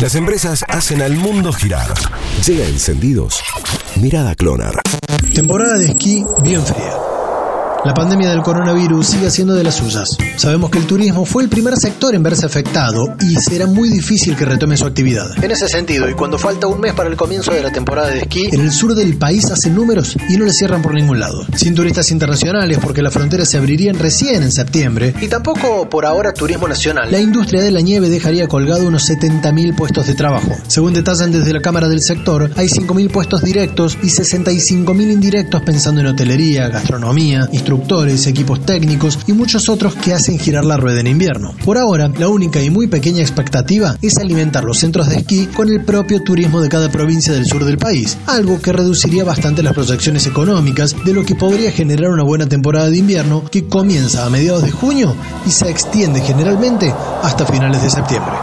Las empresas hacen al mundo girar. Llega encendidos. Mirada Clonar. Temporada de esquí bien fría. La pandemia del coronavirus sigue siendo de las suyas. Sabemos que el turismo fue el primer sector en verse afectado y será muy difícil que retome su actividad. En ese sentido, y cuando falta un mes para el comienzo de la temporada de esquí, en el sur del país hacen números y no le cierran por ningún lado. Sin turistas internacionales porque las fronteras se abrirían recién en septiembre y tampoco por ahora turismo nacional. La industria de la nieve dejaría colgado unos 70.000 puestos de trabajo. Según detallan desde la Cámara del Sector, hay 5.000 puestos directos y 65.000 indirectos pensando en hotelería, gastronomía, instructores, equipos técnicos y muchos otros que hacen girar la rueda en invierno. Por ahora, la única y muy pequeña expectativa es alimentar los centros de esquí con el propio turismo de cada provincia del sur del país, algo que reduciría bastante las proyecciones económicas de lo que podría generar una buena temporada de invierno que comienza a mediados de junio y se extiende generalmente hasta finales de septiembre.